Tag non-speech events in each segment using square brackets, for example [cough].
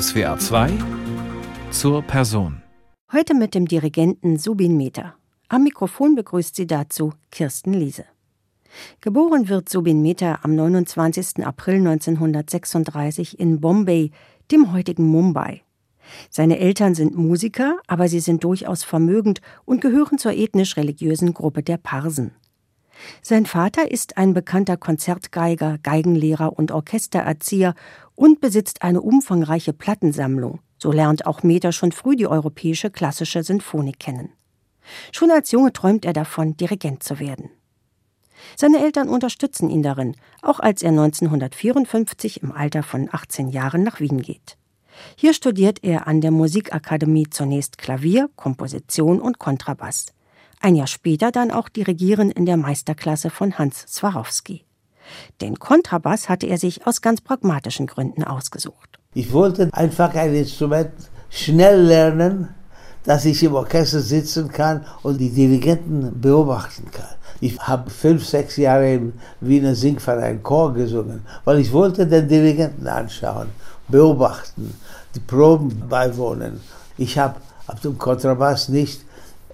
SWA 2 zur Person. Heute mit dem Dirigenten Subin Mehta. Am Mikrofon begrüßt sie dazu Kirsten Liese. Geboren wird Subin Mehta am 29. April 1936 in Bombay, dem heutigen Mumbai. Seine Eltern sind Musiker, aber sie sind durchaus vermögend und gehören zur ethnisch-religiösen Gruppe der Parsen. Sein Vater ist ein bekannter Konzertgeiger, Geigenlehrer und Orchestererzieher und besitzt eine umfangreiche Plattensammlung. So lernt auch Meter schon früh die europäische klassische Sinfonik kennen. Schon als Junge träumt er davon, Dirigent zu werden. Seine Eltern unterstützen ihn darin, auch als er 1954 im Alter von 18 Jahren nach Wien geht. Hier studiert er an der Musikakademie zunächst Klavier, Komposition und Kontrabass. Ein Jahr später dann auch Dirigieren in der Meisterklasse von Hans Swarovski. Den Kontrabass hatte er sich aus ganz pragmatischen Gründen ausgesucht. Ich wollte einfach ein Instrument schnell lernen, dass ich im Orchester sitzen kann und die Dirigenten beobachten kann. Ich habe fünf, sechs Jahre im Wiener Singverein Chor gesungen, weil ich wollte den Dirigenten anschauen, beobachten, die Proben beiwohnen. Ich habe auf dem Kontrabass nicht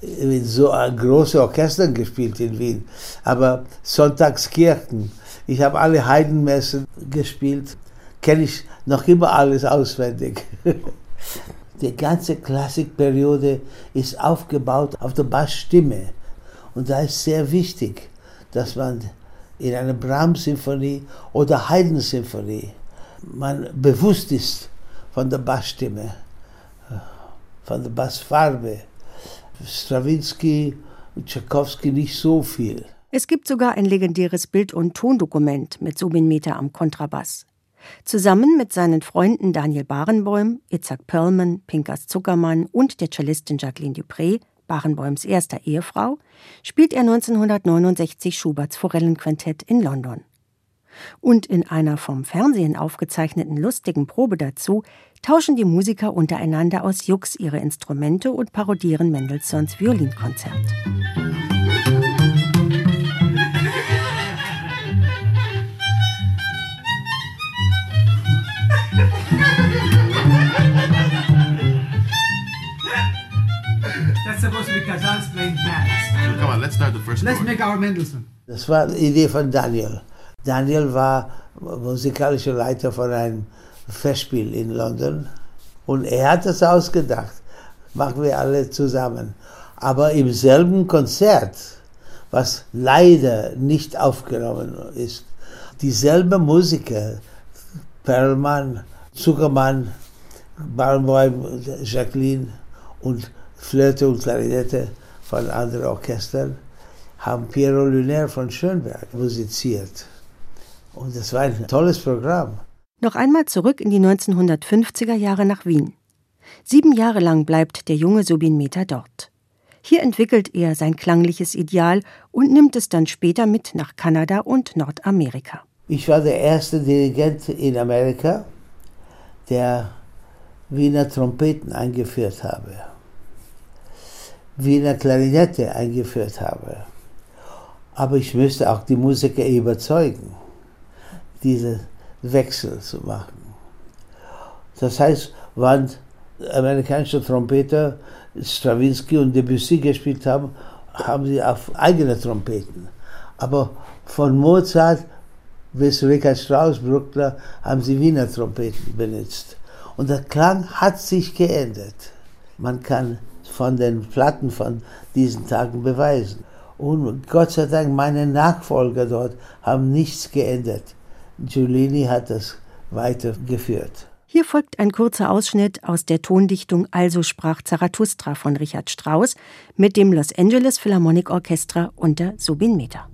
in so große Orchester gespielt in Wien, aber Sonntagskirchen. Ich habe alle Heidenmessen gespielt, kenne ich noch immer alles auswendig. [laughs] Die ganze Klassikperiode ist aufgebaut auf der Bassstimme. Und da ist sehr wichtig, dass man in einer Brahms-Symphonie oder Haydn-Symphonie man bewusst ist von der Bassstimme, von der Bassfarbe. Stravinsky und Tchaikovsky nicht so viel. Es gibt sogar ein legendäres Bild- und Tondokument mit Subin Mehta am Kontrabass. Zusammen mit seinen Freunden Daniel Barenboim, Itzhak Perlman, Pinkas Zuckermann und der Cellistin Jacqueline Dupré, Barenboims erster Ehefrau, spielt er 1969 Schuberts Forellenquintett in London. Und in einer vom Fernsehen aufgezeichneten lustigen Probe dazu tauschen die Musiker untereinander aus Jux ihre Instrumente und parodieren Mendelssohns Violinkonzert. That's supposed to be Kazan's playing jazz. So come on, let's start the first Let's chord. make our Mendelssohn. Das war die Idee von Daniel. Daniel war musikalischer Leiter von einem Festspiel in London und er hat das ausgedacht. Machen wir alle zusammen. Aber im selben Konzert, was leider nicht aufgenommen ist, dieselbe Musiker, Perlmann, Zuckermann, Barenboim, Jacqueline und Flöte und Klarinette von anderen Orchestern, haben Piero Lunaire von Schönberg musiziert. Und das war ein tolles Programm. Noch einmal zurück in die 1950er Jahre nach Wien. Sieben Jahre lang bleibt der junge Subin Mehta dort. Hier entwickelt er sein klangliches Ideal und nimmt es dann später mit nach Kanada und Nordamerika. Ich war der erste Dirigent in Amerika, der Wiener Trompeten eingeführt habe, Wiener Klarinette eingeführt habe. Aber ich müsste auch die Musiker überzeugen, diese Wechsel zu machen. Das heißt, wann amerikanische Trompeter Stravinsky und Debussy gespielt haben, haben sie auf eigene Trompeten. Aber von Mozart bis Richard Strauss, Bruckner, haben sie Wiener Trompeten benutzt. Und der Klang hat sich geändert. Man kann von den Platten von diesen Tagen beweisen. Und Gott sei Dank, meine Nachfolger dort haben nichts geändert. Giulini hat das weitergeführt. Hier folgt ein kurzer Ausschnitt aus der Tondichtung Also sprach Zarathustra von Richard Strauss mit dem Los Angeles Philharmonic Orchestra unter Subin Mehta.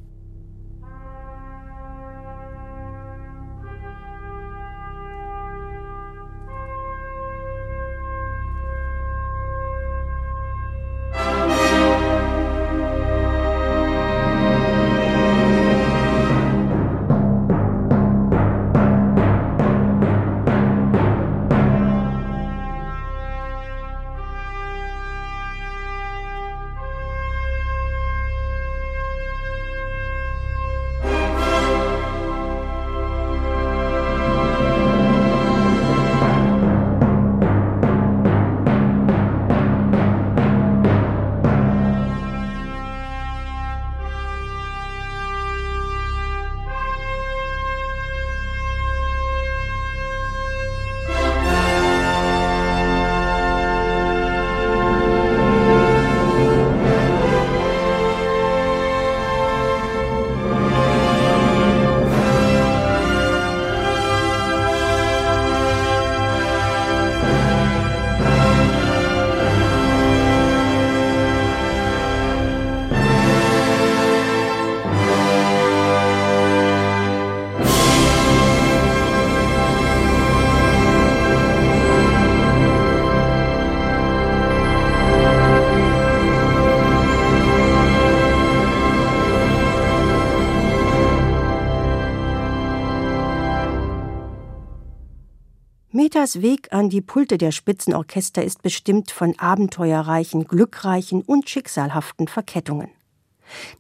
Metas Weg an die Pulte der Spitzenorchester ist bestimmt von abenteuerreichen, glückreichen und schicksalhaften Verkettungen.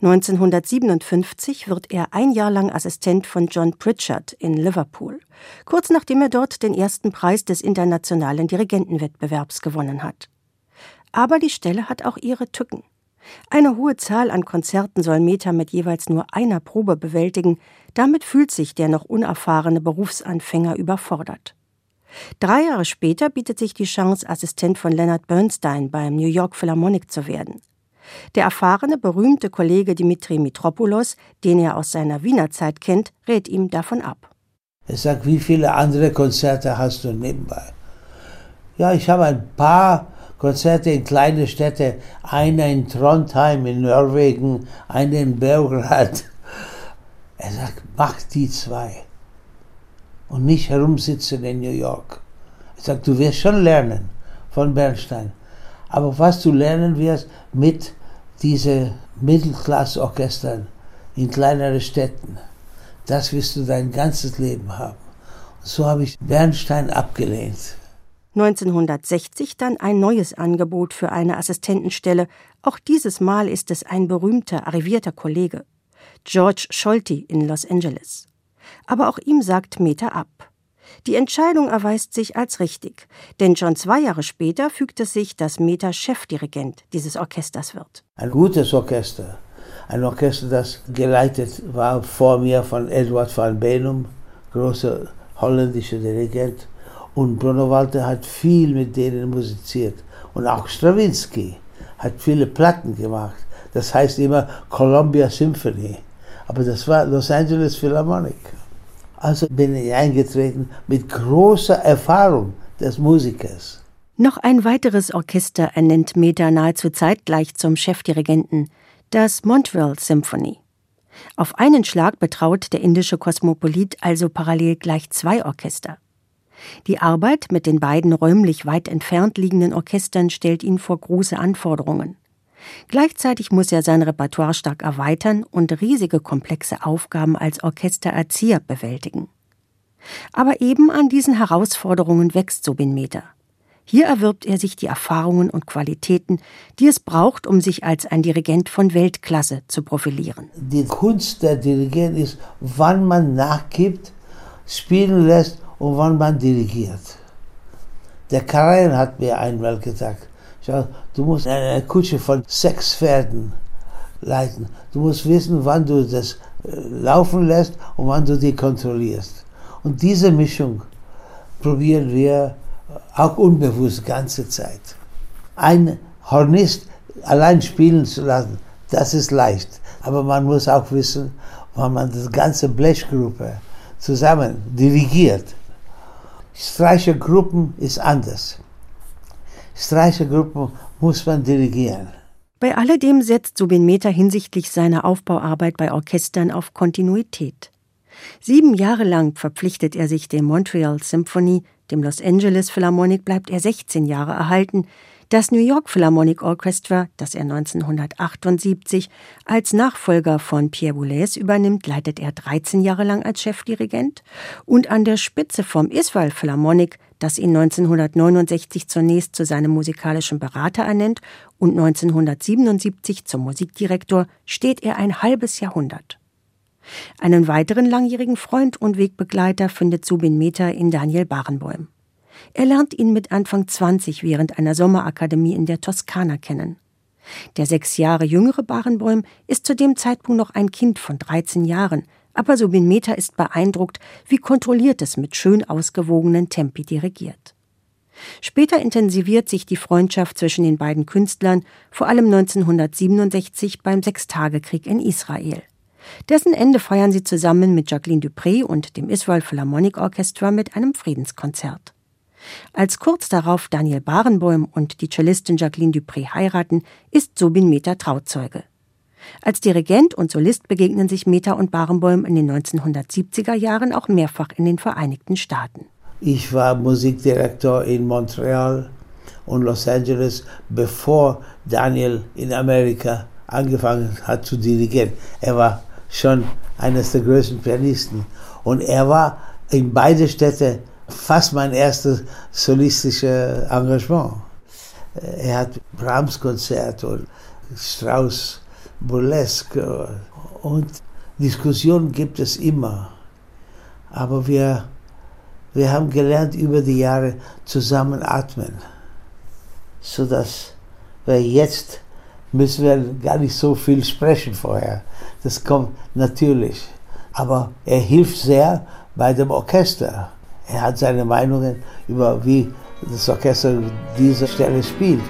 1957 wird er ein Jahr lang Assistent von John Pritchard in Liverpool, kurz nachdem er dort den ersten Preis des internationalen Dirigentenwettbewerbs gewonnen hat. Aber die Stelle hat auch ihre Tücken. Eine hohe Zahl an Konzerten soll Meta mit jeweils nur einer Probe bewältigen, damit fühlt sich der noch unerfahrene Berufsanfänger überfordert. Drei Jahre später bietet sich die Chance, Assistent von Leonard Bernstein beim New York Philharmonic zu werden. Der erfahrene, berühmte Kollege Dimitri Mitropoulos, den er aus seiner Wiener Zeit kennt, rät ihm davon ab. Er sagt, wie viele andere Konzerte hast du nebenbei? Ja, ich habe ein paar Konzerte in kleine Städte, einer in Trondheim in Norwegen, einer in Belgrad. Er sagt, mach die zwei und nicht herumsitzen in New York. Er sagt, du wirst schon lernen von Bernstein, aber was du lernen wirst mit diesen Mittelklasseorchestern in kleineren Städten, das wirst du dein ganzes Leben haben. Und so habe ich Bernstein abgelehnt. 1960 dann ein neues Angebot für eine Assistentenstelle. Auch dieses Mal ist es ein berühmter, arrivierter Kollege. George Scholti in Los Angeles. Aber auch ihm sagt Meta ab. Die Entscheidung erweist sich als richtig, denn schon zwei Jahre später fügt es sich, dass Meta Chefdirigent dieses Orchesters wird. Ein gutes Orchester, ein Orchester, das geleitet war vor mir von Edward van Benum, großer holländischer Dirigent. Und Bruno Walter hat viel mit denen musiziert. Und auch Stravinsky hat viele Platten gemacht. Das heißt immer Columbia Symphony. Aber das war Los Angeles Philharmonic. Also bin ich eingetreten mit großer Erfahrung des Musikers. Noch ein weiteres Orchester ernennt Meta nahezu zeitgleich zum Chefdirigenten, das Montreal Symphony. Auf einen Schlag betraut der indische Kosmopolit also parallel gleich zwei Orchester. Die Arbeit mit den beiden räumlich weit entfernt liegenden Orchestern stellt ihn vor große Anforderungen. Gleichzeitig muss er sein Repertoire stark erweitern und riesige komplexe Aufgaben als Orchestererzieher bewältigen. Aber eben an diesen Herausforderungen wächst Sobin Mehta. Hier erwirbt er sich die Erfahrungen und Qualitäten, die es braucht, um sich als ein Dirigent von Weltklasse zu profilieren. Die Kunst der Dirigent ist, wann man nachgibt, spielen lässt und wann man dirigiert. Der Karajan hat mir einmal gesagt, schau, du musst eine Kutsche von sechs Pferden leiten. Du musst wissen, wann du das äh, laufen lässt und wann du die kontrollierst. Und diese Mischung probieren wir auch unbewusst ganze Zeit. Ein Hornist allein spielen zu lassen, das ist leicht. Aber man muss auch wissen, wann man die ganze Blechgruppe zusammen dirigiert. Streichergruppen ist anders. Streichergruppen muss man dirigieren. Bei alledem setzt Subin Mehta hinsichtlich seiner Aufbauarbeit bei Orchestern auf Kontinuität. Sieben Jahre lang verpflichtet er sich dem Montreal Symphony, dem Los Angeles Philharmonic bleibt er 16 Jahre erhalten, das New York Philharmonic Orchestra, das er 1978 als Nachfolger von Pierre Boulez übernimmt, leitet er 13 Jahre lang als Chefdirigent und an der Spitze vom Israel Philharmonic, das ihn 1969 zunächst zu seinem musikalischen Berater ernennt und 1977 zum Musikdirektor, steht er ein halbes Jahrhundert. Einen weiteren langjährigen Freund und Wegbegleiter findet Subin Mehta in Daniel Barenboim. Er lernt ihn mit Anfang 20 während einer Sommerakademie in der Toskana kennen. Der sechs Jahre jüngere Barenbäum ist zu dem Zeitpunkt noch ein Kind von 13 Jahren, aber Subin ist beeindruckt, wie kontrolliert es mit schön ausgewogenen Tempi dirigiert. Später intensiviert sich die Freundschaft zwischen den beiden Künstlern, vor allem 1967 beim Sechstagekrieg in Israel. Dessen Ende feiern sie zusammen mit Jacqueline Dupré und dem Israel Philharmonic Orchestra mit einem Friedenskonzert. Als kurz darauf Daniel Barenboim und die Cellistin Jacqueline Dupré heiraten, ist Subin Mehta Trauzeuge. Als Dirigent und Solist begegnen sich Mehta und Barenboim in den 1970er Jahren auch mehrfach in den Vereinigten Staaten. Ich war Musikdirektor in Montreal und Los Angeles, bevor Daniel in Amerika angefangen hat zu dirigieren. Er war schon eines der größten Pianisten und er war in beide Städte fast mein erstes solistisches Engagement. Er hat Brahms-Konzert und Strauss Burlesque und Diskussionen gibt es immer. Aber wir, wir haben gelernt, über die Jahre zusammen atmen, sodass wir jetzt müssen wir gar nicht so viel sprechen vorher. Das kommt natürlich. Aber er hilft sehr bei dem Orchester. Er hat seine Meinungen über wie das Orchester diese Stelle spielt.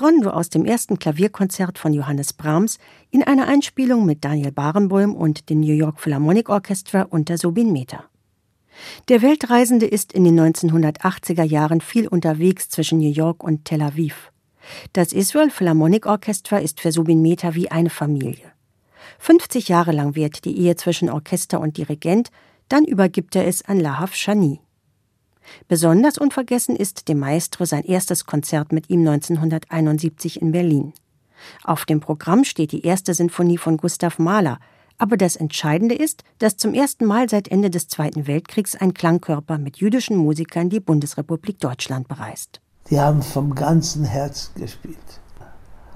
Das Rondo aus dem ersten Klavierkonzert von Johannes Brahms in einer Einspielung mit Daniel Barenboim und dem New York Philharmonic Orchestra unter Subin Mehta. Der Weltreisende ist in den 1980er Jahren viel unterwegs zwischen New York und Tel Aviv. Das Israel Philharmonic Orchestra ist für Subin Mehta wie eine Familie. 50 Jahre lang währt die Ehe zwischen Orchester und Dirigent, dann übergibt er es an Lahav Shani. Besonders unvergessen ist dem Maestro sein erstes Konzert mit ihm 1971 in Berlin. Auf dem Programm steht die erste Sinfonie von Gustav Mahler, aber das Entscheidende ist, dass zum ersten Mal seit Ende des Zweiten Weltkriegs ein Klangkörper mit jüdischen Musikern die Bundesrepublik Deutschland bereist. Die haben vom ganzen Herz gespielt.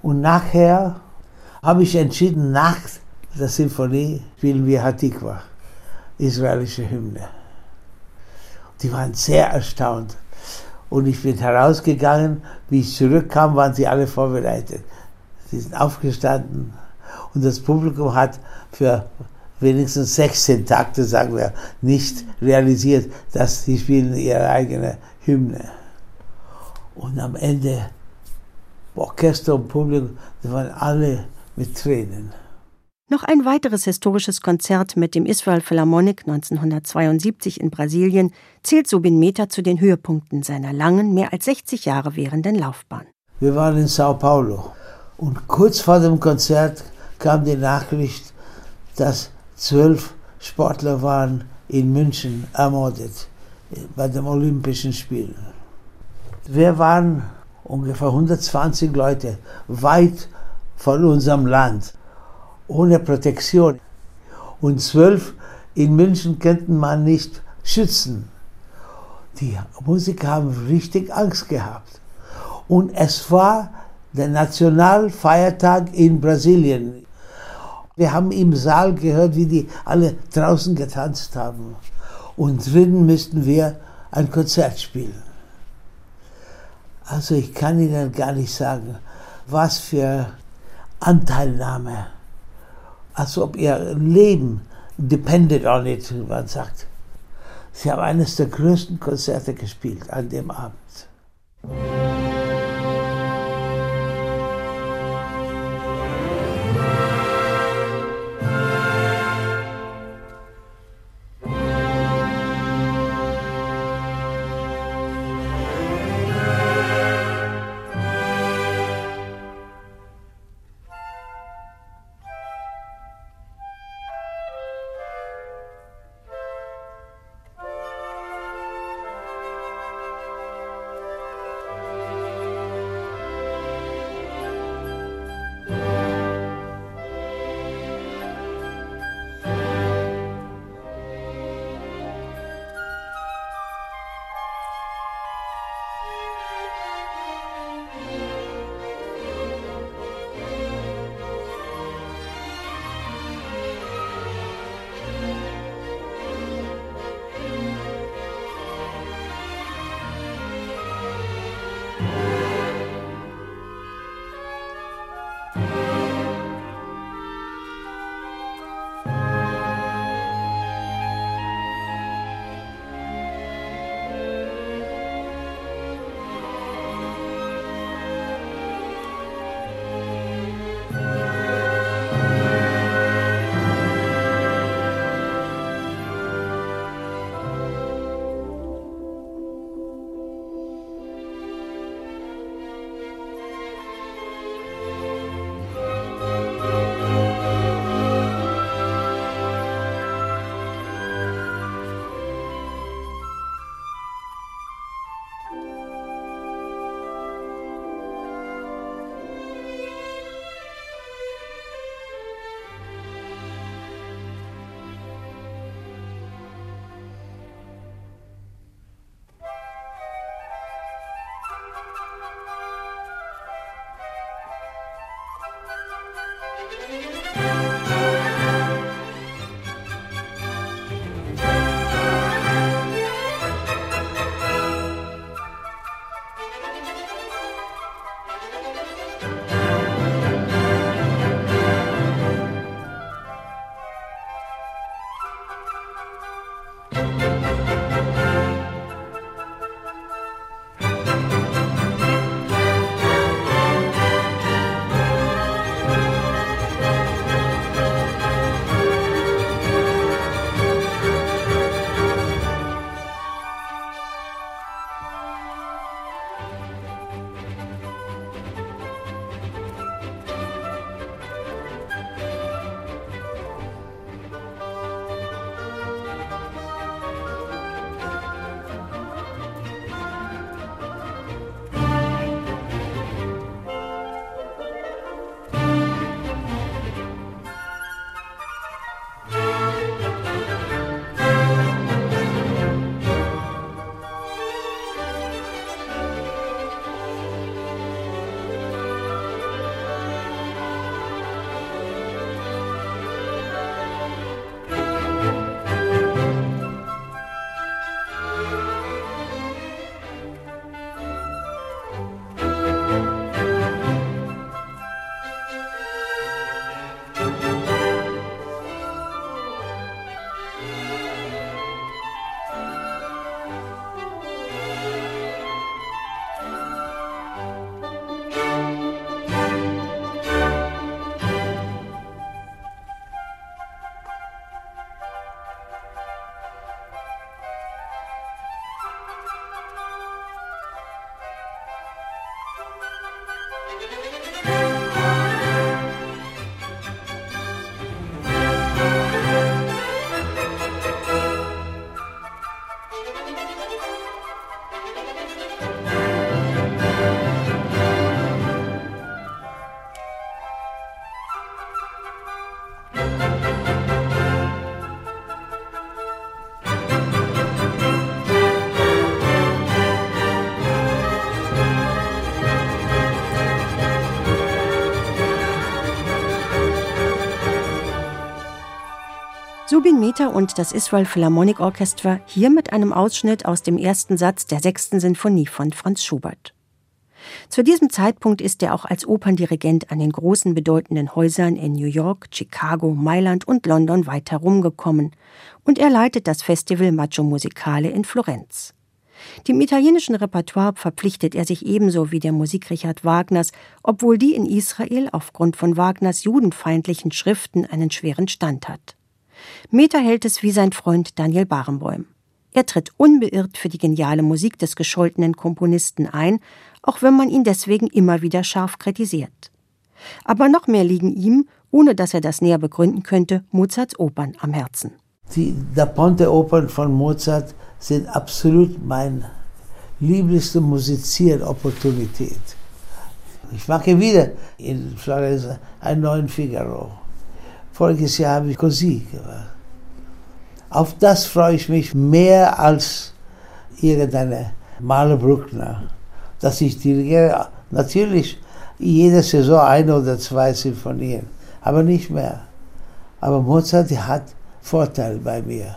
Und nachher habe ich entschieden, nach der Sinfonie spielen wir Hatikwa, israelische Hymne. Die waren sehr erstaunt. Und ich bin herausgegangen, wie ich zurückkam, waren sie alle vorbereitet. Sie sind aufgestanden und das Publikum hat für wenigstens 16 Takte, sagen wir, nicht realisiert, dass sie spielen ihre eigene Hymne. Und am Ende, Orchester und Publikum, die waren alle mit Tränen. Noch ein weiteres historisches Konzert mit dem Israel Philharmonic 1972 in Brasilien zählt Subin Mehta zu den Höhepunkten seiner langen, mehr als 60 Jahre währenden Laufbahn. Wir waren in Sao Paulo und kurz vor dem Konzert kam die Nachricht, dass zwölf Sportler waren in München ermordet bei den Olympischen Spielen. Wir waren ungefähr 120 Leute weit von unserem Land ohne Protektion. Und zwölf in München könnten man nicht schützen. Die Musiker haben richtig Angst gehabt. Und es war der Nationalfeiertag in Brasilien. Wir haben im Saal gehört, wie die alle draußen getanzt haben. Und drinnen müssten wir ein Konzert spielen. Also ich kann Ihnen gar nicht sagen, was für Anteilnahme als ob ihr Leben depended on it, wie man sagt. Sie haben eines der größten Konzerte gespielt an dem Abend. Mehta und das Israel Philharmonic Orchestra hier mit einem Ausschnitt aus dem ersten Satz der sechsten Sinfonie von Franz Schubert. Zu diesem Zeitpunkt ist er auch als Operndirigent an den großen bedeutenden Häusern in New York, Chicago, Mailand und London weit herumgekommen und er leitet das Festival Maggio Musicale in Florenz. Dem italienischen Repertoire verpflichtet er sich ebenso wie der Musik Richard Wagners, obwohl die in Israel aufgrund von Wagners judenfeindlichen Schriften einen schweren Stand hat. Meta hält es wie sein Freund Daniel Barenboim. Er tritt unbeirrt für die geniale Musik des gescholtenen Komponisten ein, auch wenn man ihn deswegen immer wieder scharf kritisiert. Aber noch mehr liegen ihm, ohne dass er das näher begründen könnte, Mozarts Opern am Herzen. Die Da Ponte-Opern von Mozart sind absolut meine lieblichste Musizieropportunität. Ich mache wieder in Florenz einen neuen Figaro. Voriges Jahr habe ich Così gemacht. Auf das freue ich mich mehr als irgendeine Maler Bruckner, dass ich dirigiere. Natürlich jede Saison eine oder zwei Sinfonien, aber nicht mehr. Aber Mozart hat Vorteil bei mir.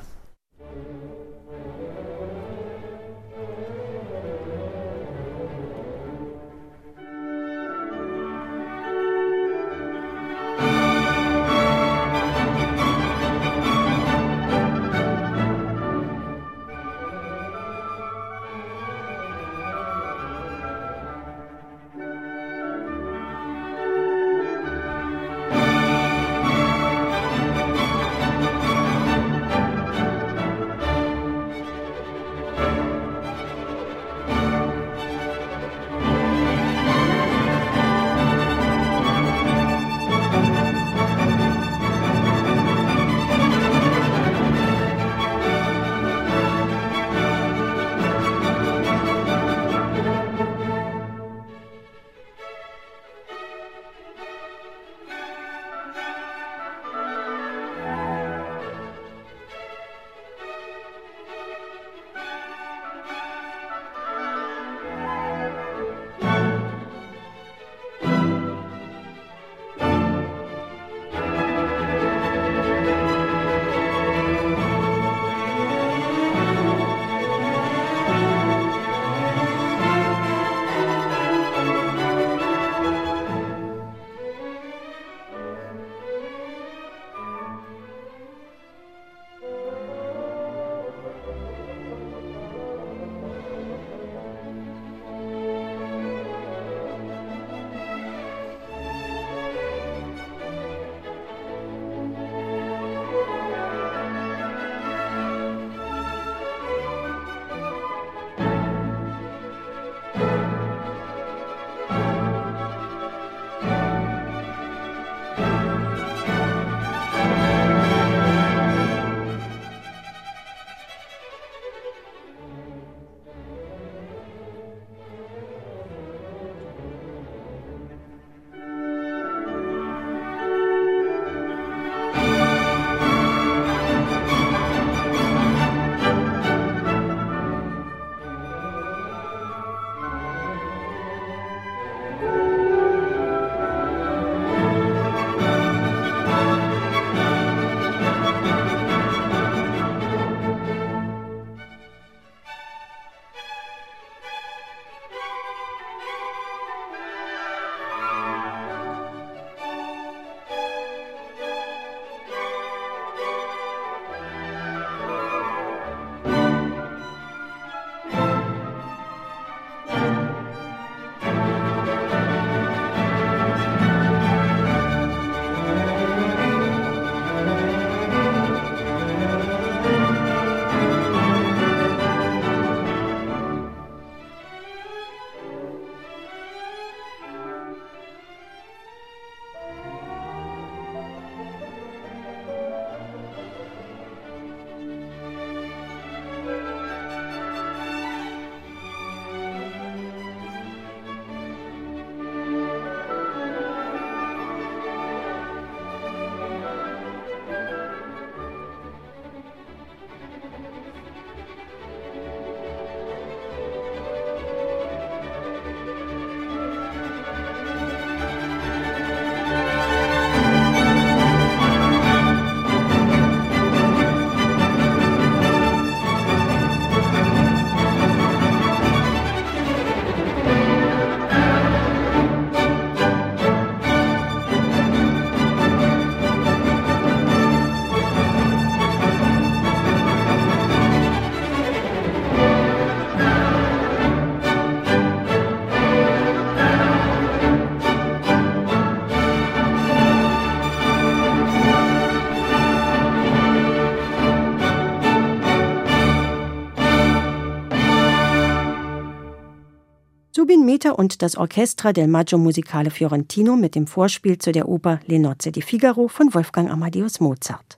Mehta und das Orchestra del Maggio Musicale Fiorentino mit dem Vorspiel zu der Oper Le Nozze di Figaro von Wolfgang Amadeus Mozart.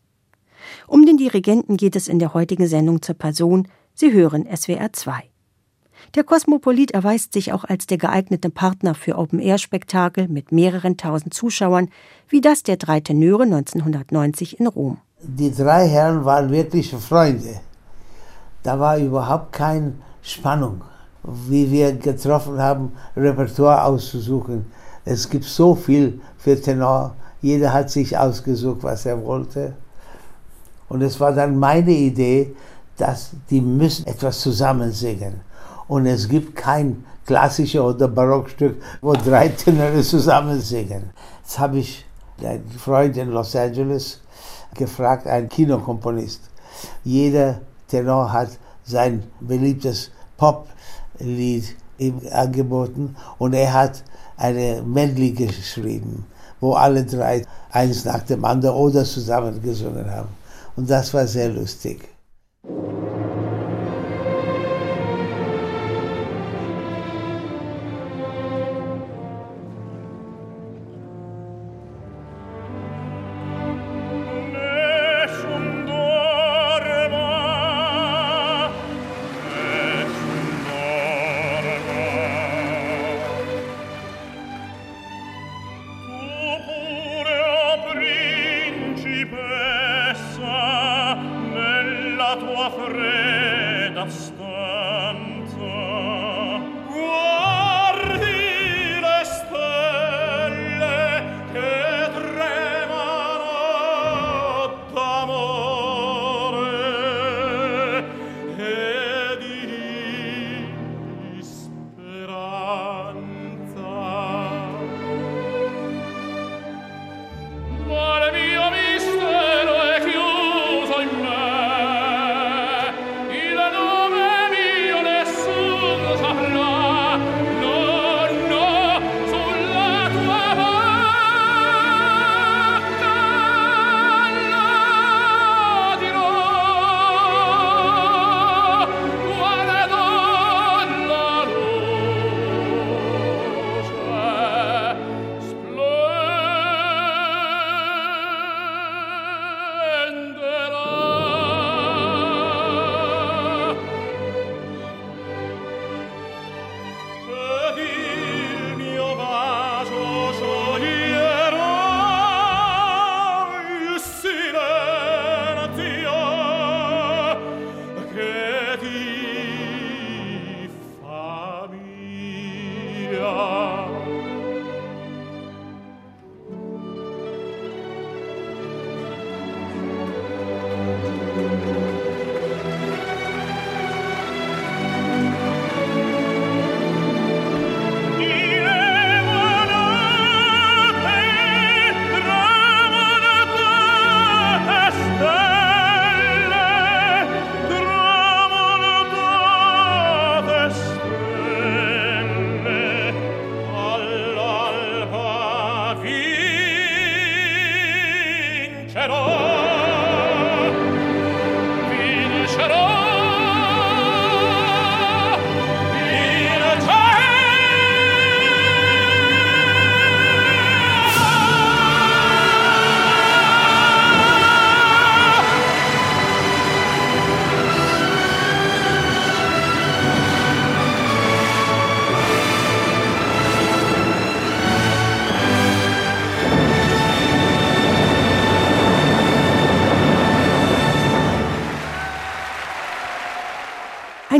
Um den Dirigenten geht es in der heutigen Sendung zur Person. Sie hören SWR 2. Der Kosmopolit erweist sich auch als der geeignete Partner für Open-Air-Spektakel mit mehreren tausend Zuschauern, wie das der drei Tenöre 1990 in Rom. Die drei Herren waren wirkliche Freunde. Da war überhaupt keine Spannung, wie wir getroffen haben, Repertoire auszusuchen. Es gibt so viel für Tenor. Jeder hat sich ausgesucht, was er wollte. Und es war dann meine Idee, dass die müssen etwas zusammen singen. Und es gibt kein klassisches oder Barockstück, wo drei Tenöre zusammen singen. Jetzt habe ich einen Freund in Los Angeles gefragt, einen Kinokomponist. Jeder Tenor hat sein beliebtes Poplied ihm angeboten und er hat eine Medley geschrieben, wo alle drei eins nach dem anderen oder zusammen gesungen haben. Und das war sehr lustig.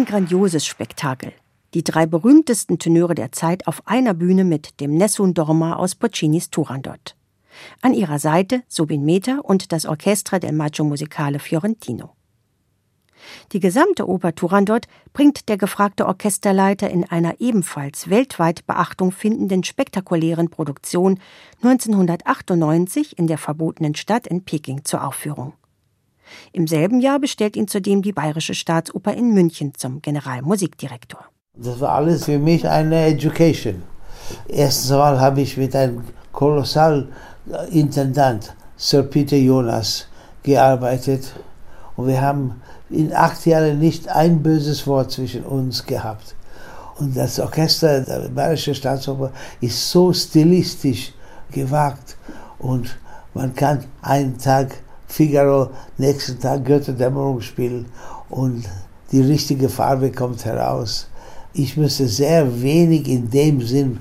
Grandioses Spektakel. Die drei berühmtesten Tenöre der Zeit auf einer Bühne mit dem Nessun Dorma aus Puccinis Turandot. An ihrer Seite Subin Mehta und das Orchestra del Maggio Musicale Fiorentino. Die gesamte Oper Turandot bringt der gefragte Orchesterleiter in einer ebenfalls weltweit Beachtung findenden spektakulären Produktion 1998 in der verbotenen Stadt in Peking zur Aufführung. Im selben Jahr bestellt ihn zudem die Bayerische Staatsoper in München zum Generalmusikdirektor. Das war alles für mich eine Education. Erstens einmal habe ich mit einem kolossal Intendant, Sir Peter Jonas, gearbeitet. Und wir haben in acht Jahren nicht ein böses Wort zwischen uns gehabt. Und das Orchester der Bayerische Staatsoper ist so stilistisch gewagt und man kann einen Tag Figaro, nächsten Tag Goethe-Dämmerung spielen und die richtige Farbe kommt heraus. Ich müsste sehr wenig in dem Sinn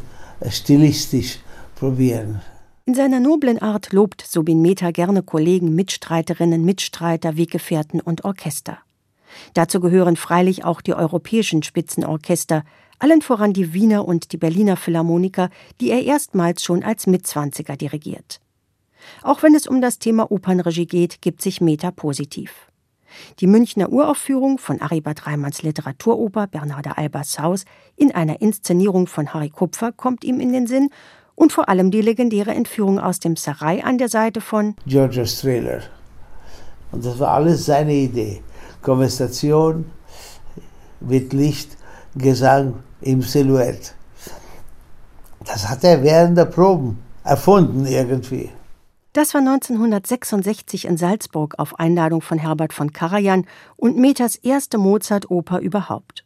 stilistisch probieren. In seiner noblen Art lobt Subin Mehta gerne Kollegen, Mitstreiterinnen, Mitstreiter, Weggefährten und Orchester. Dazu gehören freilich auch die europäischen Spitzenorchester, allen voran die Wiener und die Berliner Philharmoniker, die er erstmals schon als Mitzwanziger dirigiert. Auch wenn es um das Thema Opernregie geht, gibt sich Meta positiv. Die Münchner Uraufführung von Aribert Reimanns Literaturoper Bernarda Albers Haus in einer Inszenierung von Harry Kupfer kommt ihm in den Sinn und vor allem die legendäre Entführung aus dem Sarai an der Seite von Georgia Strehler. Und das war alles seine Idee. Konversation mit Licht, Gesang im Silhouette. Das hat er während der Proben erfunden irgendwie. Das war 1966 in Salzburg auf Einladung von Herbert von Karajan und Metas erste Mozart-Oper überhaupt.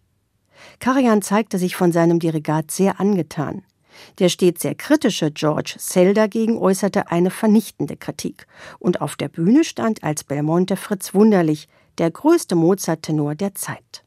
Karajan zeigte sich von seinem Dirigat sehr angetan. Der stets sehr kritische George Sell dagegen äußerte eine vernichtende Kritik. Und auf der Bühne stand als Belmonte Fritz Wunderlich, der größte Mozart-Tenor der Zeit.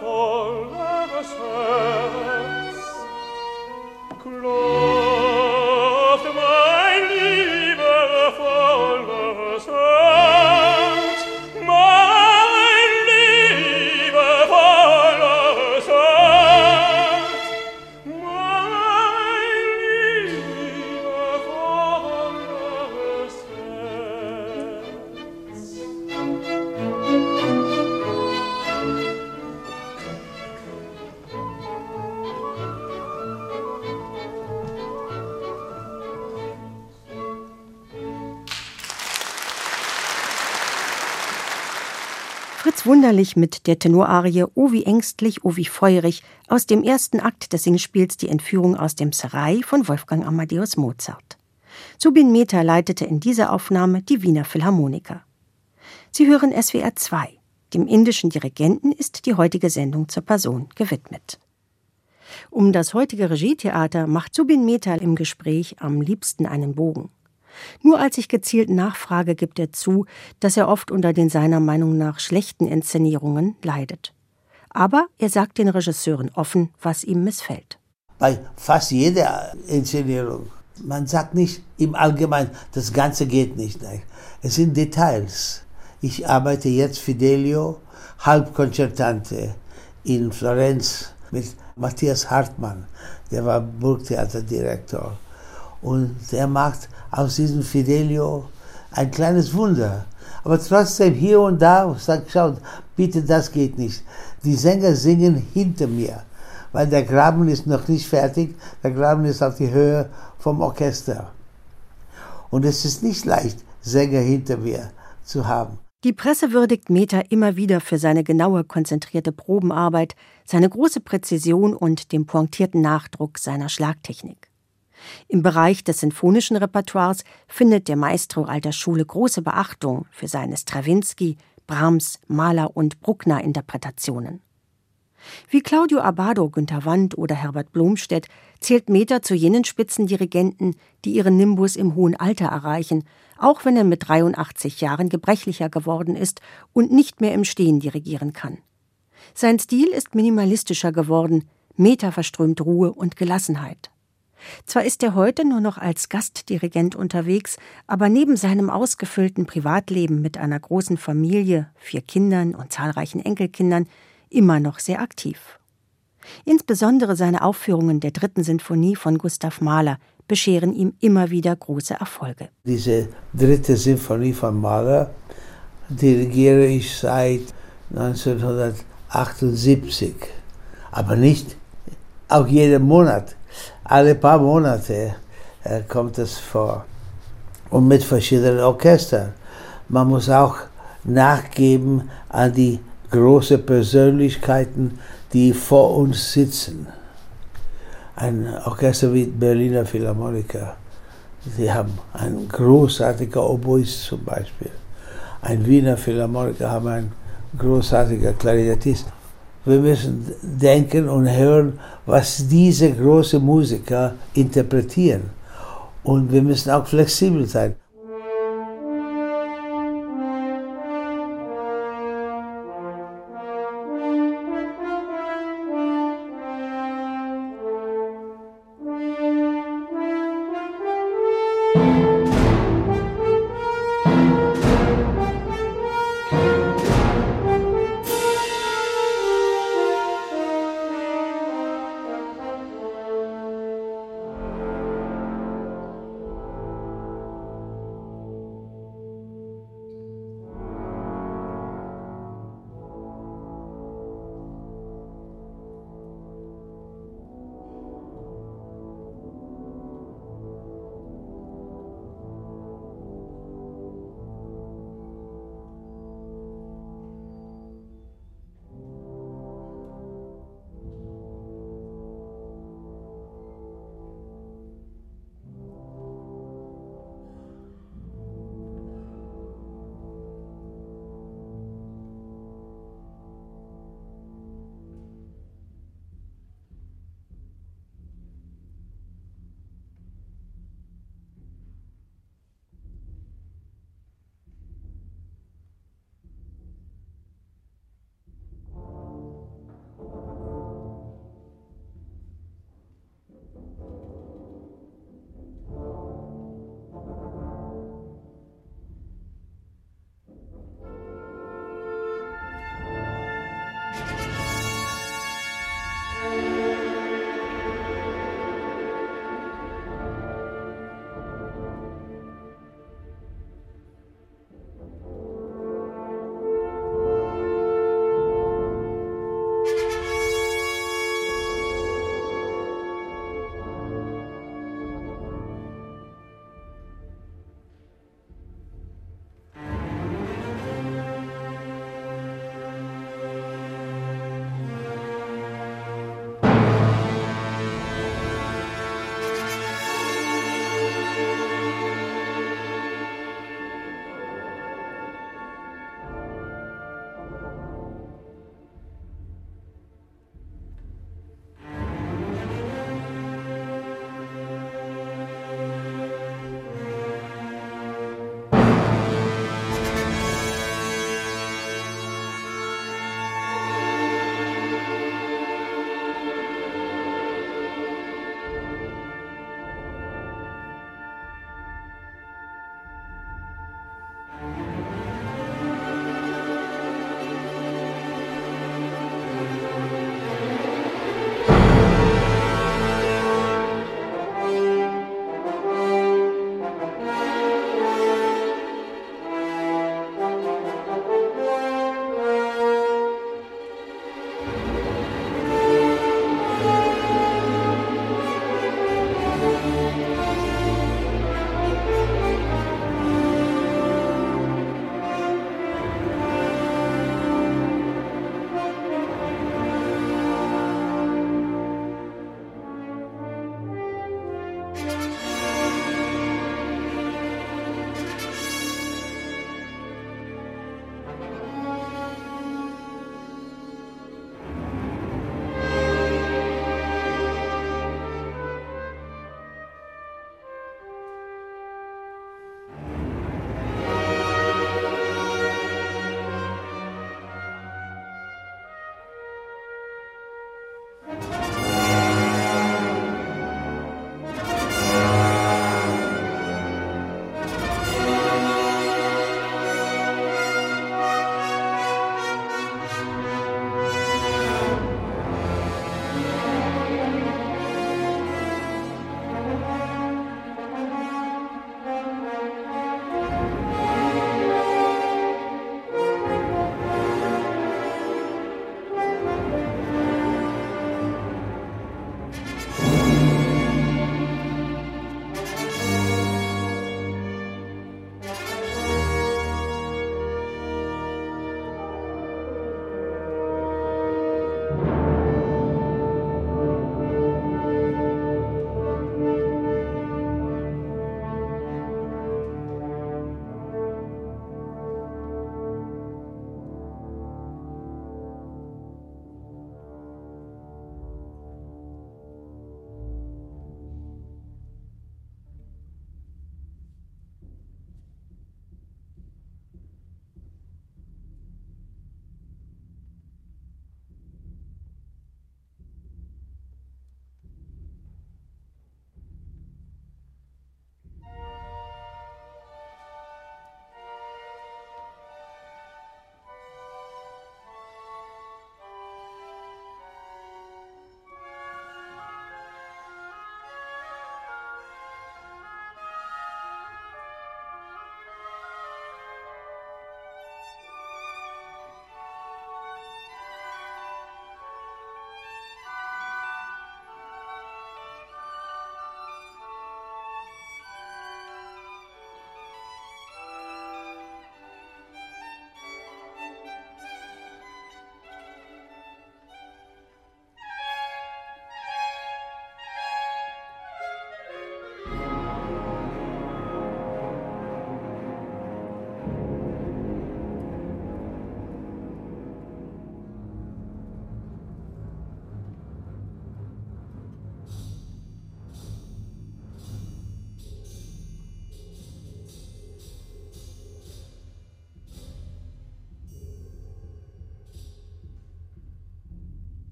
for Wunderlich mit der Tenorarie O wie ängstlich, O wie feurig aus dem ersten Akt des Singspiels Die Entführung aus dem Serai von Wolfgang Amadeus Mozart. Subin Mehta leitete in dieser Aufnahme die Wiener Philharmoniker. Sie hören SWR 2. Dem indischen Dirigenten ist die heutige Sendung zur Person gewidmet. Um das heutige Regietheater macht Subin Mehta im Gespräch am liebsten einen Bogen. Nur als ich gezielt nachfrage, gibt er zu, dass er oft unter den seiner Meinung nach schlechten Inszenierungen leidet. Aber er sagt den Regisseuren offen, was ihm missfällt. Bei fast jeder Inszenierung. Man sagt nicht im Allgemeinen, das Ganze geht nicht. Es sind Details. Ich arbeite jetzt Fidelio, Halbkonzertante in Florenz mit Matthias Hartmann, der war Burgtheaterdirektor. Und er macht aus diesem Fidelio ein kleines Wunder. Aber trotzdem hier und da sagt, schaut, bitte, das geht nicht. Die Sänger singen hinter mir, weil der Graben ist noch nicht fertig. Der Graben ist auf die Höhe vom Orchester. Und es ist nicht leicht, Sänger hinter mir zu haben. Die Presse würdigt Meta immer wieder für seine genaue, konzentrierte Probenarbeit, seine große Präzision und den pointierten Nachdruck seiner Schlagtechnik. Im Bereich des sinfonischen Repertoires findet der Maestro alter Schule große Beachtung für seine Strawinsky, Brahms, Mahler und Bruckner Interpretationen. Wie Claudio Abbado, Günter Wandt oder Herbert Blomstedt zählt Meta zu jenen Spitzendirigenten, die ihren Nimbus im hohen Alter erreichen, auch wenn er mit 83 Jahren gebrechlicher geworden ist und nicht mehr im Stehen dirigieren kann. Sein Stil ist minimalistischer geworden, Meta verströmt Ruhe und Gelassenheit. Zwar ist er heute nur noch als Gastdirigent unterwegs, aber neben seinem ausgefüllten Privatleben mit einer großen Familie, vier Kindern und zahlreichen Enkelkindern immer noch sehr aktiv. Insbesondere seine Aufführungen der dritten Sinfonie von Gustav Mahler bescheren ihm immer wieder große Erfolge. Diese dritte Sinfonie von Mahler dirigiere ich seit 1978, aber nicht auch jeden Monat. Alle paar Monate äh, kommt es vor und mit verschiedenen Orchestern. Man muss auch nachgeben an die großen Persönlichkeiten, die vor uns sitzen. Ein Orchester wie Berliner Philharmoniker, sie haben einen großartigen Oboist zum Beispiel. Ein Wiener Philharmoniker haben einen großartigen Klarinettist. Wir müssen denken und hören, was diese großen Musiker interpretieren. Und wir müssen auch flexibel sein.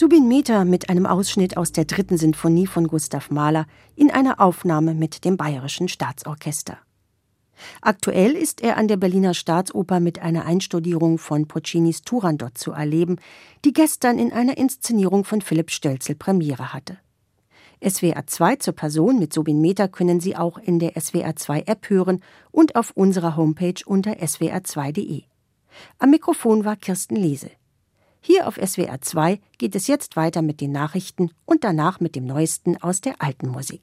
Subin Mehta mit einem Ausschnitt aus der dritten Sinfonie von Gustav Mahler in einer Aufnahme mit dem Bayerischen Staatsorchester. Aktuell ist er an der Berliner Staatsoper mit einer Einstudierung von Puccinis Turandot zu erleben, die gestern in einer Inszenierung von Philipp Stölzel Premiere hatte. SWR 2 zur Person mit Subin Meta können Sie auch in der SWR 2 App hören und auf unserer Homepage unter swr2.de. Am Mikrofon war Kirsten Lese. Hier auf SWR 2 geht es jetzt weiter mit den Nachrichten und danach mit dem Neuesten aus der alten Musik.